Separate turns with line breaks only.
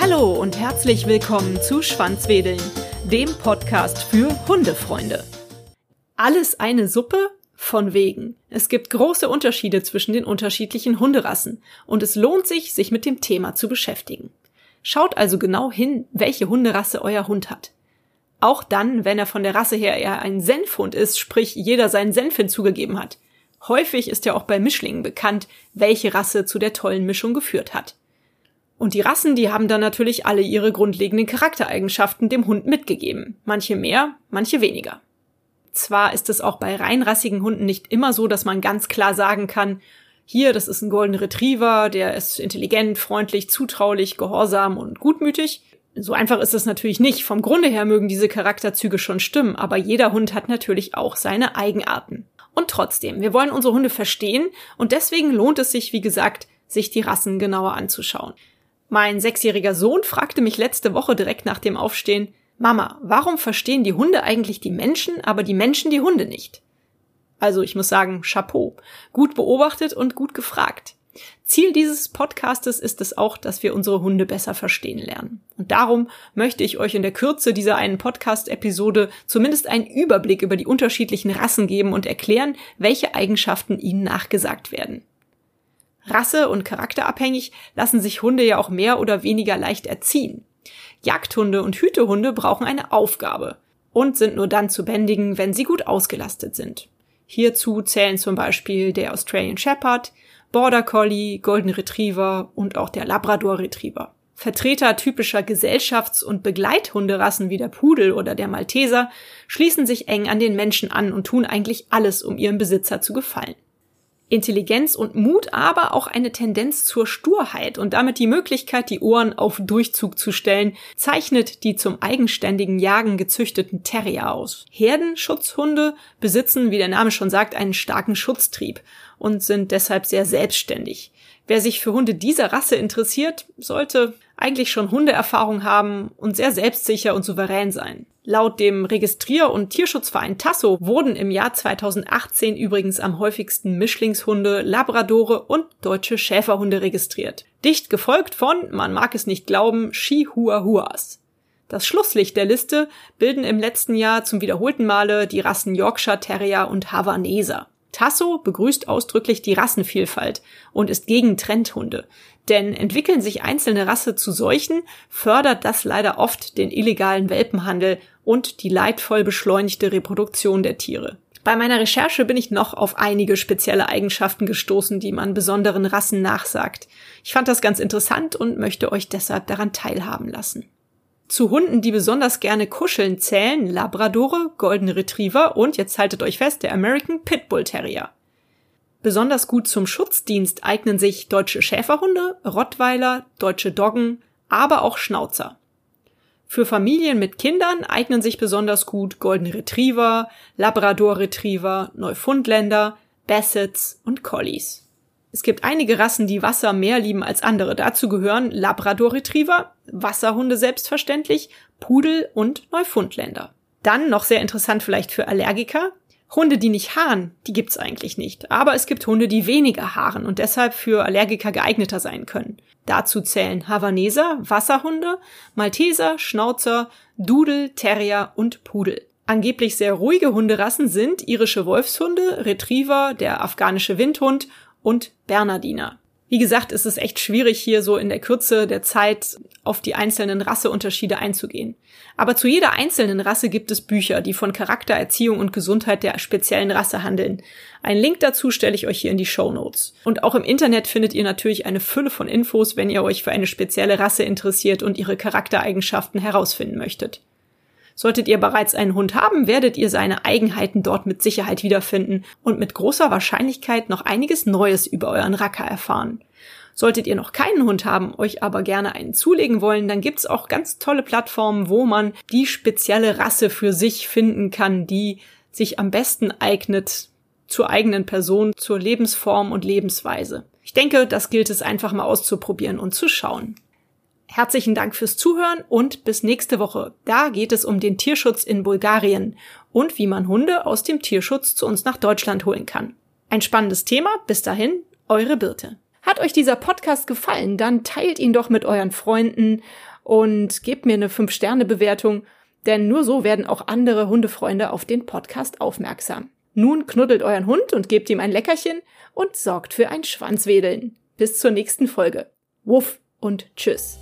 Hallo und herzlich willkommen zu Schwanzwedeln, dem Podcast für Hundefreunde. Alles eine Suppe? Von wegen. Es gibt große Unterschiede zwischen den unterschiedlichen Hunderassen und es lohnt sich, sich mit dem Thema zu beschäftigen. Schaut also genau hin, welche Hunderasse euer Hund hat. Auch dann, wenn er von der Rasse her eher ein Senfhund ist, sprich jeder seinen Senf hinzugegeben hat. Häufig ist ja auch bei Mischlingen bekannt, welche Rasse zu der tollen Mischung geführt hat. Und die Rassen, die haben dann natürlich alle ihre grundlegenden Charaktereigenschaften dem Hund mitgegeben. Manche mehr, manche weniger. Zwar ist es auch bei reinrassigen Hunden nicht immer so, dass man ganz klar sagen kann, hier, das ist ein Golden Retriever, der ist intelligent, freundlich, zutraulich, gehorsam und gutmütig. So einfach ist es natürlich nicht. Vom Grunde her mögen diese Charakterzüge schon stimmen, aber jeder Hund hat natürlich auch seine Eigenarten. Und trotzdem, wir wollen unsere Hunde verstehen und deswegen lohnt es sich, wie gesagt, sich die Rassen genauer anzuschauen. Mein sechsjähriger Sohn fragte mich letzte Woche direkt nach dem Aufstehen, Mama, warum verstehen die Hunde eigentlich die Menschen, aber die Menschen die Hunde nicht? Also ich muss sagen, Chapeau. Gut beobachtet und gut gefragt. Ziel dieses Podcastes ist es auch, dass wir unsere Hunde besser verstehen lernen. Und darum möchte ich euch in der Kürze dieser einen Podcast-Episode zumindest einen Überblick über die unterschiedlichen Rassen geben und erklären, welche Eigenschaften ihnen nachgesagt werden. Rasse- und charakterabhängig lassen sich Hunde ja auch mehr oder weniger leicht erziehen. Jagdhunde und Hütehunde brauchen eine Aufgabe und sind nur dann zu bändigen, wenn sie gut ausgelastet sind. Hierzu zählen zum Beispiel der Australian Shepherd, Border Collie, Golden Retriever und auch der Labrador Retriever. Vertreter typischer Gesellschafts- und Begleithunderassen wie der Pudel oder der Malteser schließen sich eng an den Menschen an und tun eigentlich alles, um ihrem Besitzer zu gefallen. Intelligenz und Mut, aber auch eine Tendenz zur Sturheit und damit die Möglichkeit, die Ohren auf Durchzug zu stellen, zeichnet die zum eigenständigen Jagen gezüchteten Terrier aus. Herdenschutzhunde besitzen, wie der Name schon sagt, einen starken Schutztrieb und sind deshalb sehr selbstständig. Wer sich für Hunde dieser Rasse interessiert, sollte eigentlich schon Hundeerfahrung haben und sehr selbstsicher und souverän sein. Laut dem Registrier- und Tierschutzverein Tasso wurden im Jahr 2018 übrigens am häufigsten Mischlingshunde, Labradore und deutsche Schäferhunde registriert. Dicht gefolgt von, man mag es nicht glauben, Chihuahuas. Das Schlusslicht der Liste bilden im letzten Jahr zum wiederholten Male die Rassen Yorkshire Terrier und Havaneser. Tasso begrüßt ausdrücklich die Rassenvielfalt und ist gegen Trendhunde. Denn entwickeln sich einzelne Rasse zu solchen, fördert das leider oft den illegalen Welpenhandel und die leidvoll beschleunigte Reproduktion der Tiere. Bei meiner Recherche bin ich noch auf einige spezielle Eigenschaften gestoßen, die man besonderen Rassen nachsagt. Ich fand das ganz interessant und möchte euch deshalb daran teilhaben lassen. Zu Hunden, die besonders gerne kuscheln, zählen Labradore, Golden Retriever und, jetzt haltet euch fest, der American Pitbull Terrier. Besonders gut zum Schutzdienst eignen sich deutsche Schäferhunde, Rottweiler, deutsche Doggen, aber auch Schnauzer. Für Familien mit Kindern eignen sich besonders gut Golden Retriever, Labrador Retriever, Neufundländer, Bassets und Collies. Es gibt einige Rassen, die Wasser mehr lieben als andere. Dazu gehören Labrador Retriever, Wasserhunde selbstverständlich, Pudel und Neufundländer. Dann noch sehr interessant vielleicht für Allergiker. Hunde, die nicht haaren, die gibt's eigentlich nicht. Aber es gibt Hunde, die weniger haaren und deshalb für Allergiker geeigneter sein können. Dazu zählen Havaneser, Wasserhunde, Malteser, Schnauzer, Dudel, Terrier und Pudel. Angeblich sehr ruhige Hunderassen sind irische Wolfshunde, Retriever, der afghanische Windhund und Bernardiner. Wie gesagt, ist es echt schwierig, hier so in der Kürze der Zeit auf die einzelnen Rasseunterschiede einzugehen. Aber zu jeder einzelnen Rasse gibt es Bücher, die von Charakter, Erziehung und Gesundheit der speziellen Rasse handeln. Einen Link dazu stelle ich euch hier in die Show Notes. Und auch im Internet findet ihr natürlich eine Fülle von Infos, wenn ihr euch für eine spezielle Rasse interessiert und ihre Charaktereigenschaften herausfinden möchtet. Solltet ihr bereits einen Hund haben, werdet ihr seine Eigenheiten dort mit Sicherheit wiederfinden und mit großer Wahrscheinlichkeit noch einiges Neues über euren Racker erfahren. Solltet ihr noch keinen Hund haben, euch aber gerne einen zulegen wollen, dann gibt's auch ganz tolle Plattformen, wo man die spezielle Rasse für sich finden kann, die sich am besten eignet zur eigenen Person, zur Lebensform und Lebensweise. Ich denke, das gilt es einfach mal auszuprobieren und zu schauen. Herzlichen Dank fürs Zuhören und bis nächste Woche. Da geht es um den Tierschutz in Bulgarien und wie man Hunde aus dem Tierschutz zu uns nach Deutschland holen kann. Ein spannendes Thema. Bis dahin, eure Birte. Hat euch dieser Podcast gefallen, dann teilt ihn doch mit euren Freunden und gebt mir eine 5-Sterne-Bewertung, denn nur so werden auch andere Hundefreunde auf den Podcast aufmerksam. Nun knuddelt euren Hund und gebt ihm ein Leckerchen und sorgt für ein Schwanzwedeln. Bis zur nächsten Folge. Wuff und tschüss.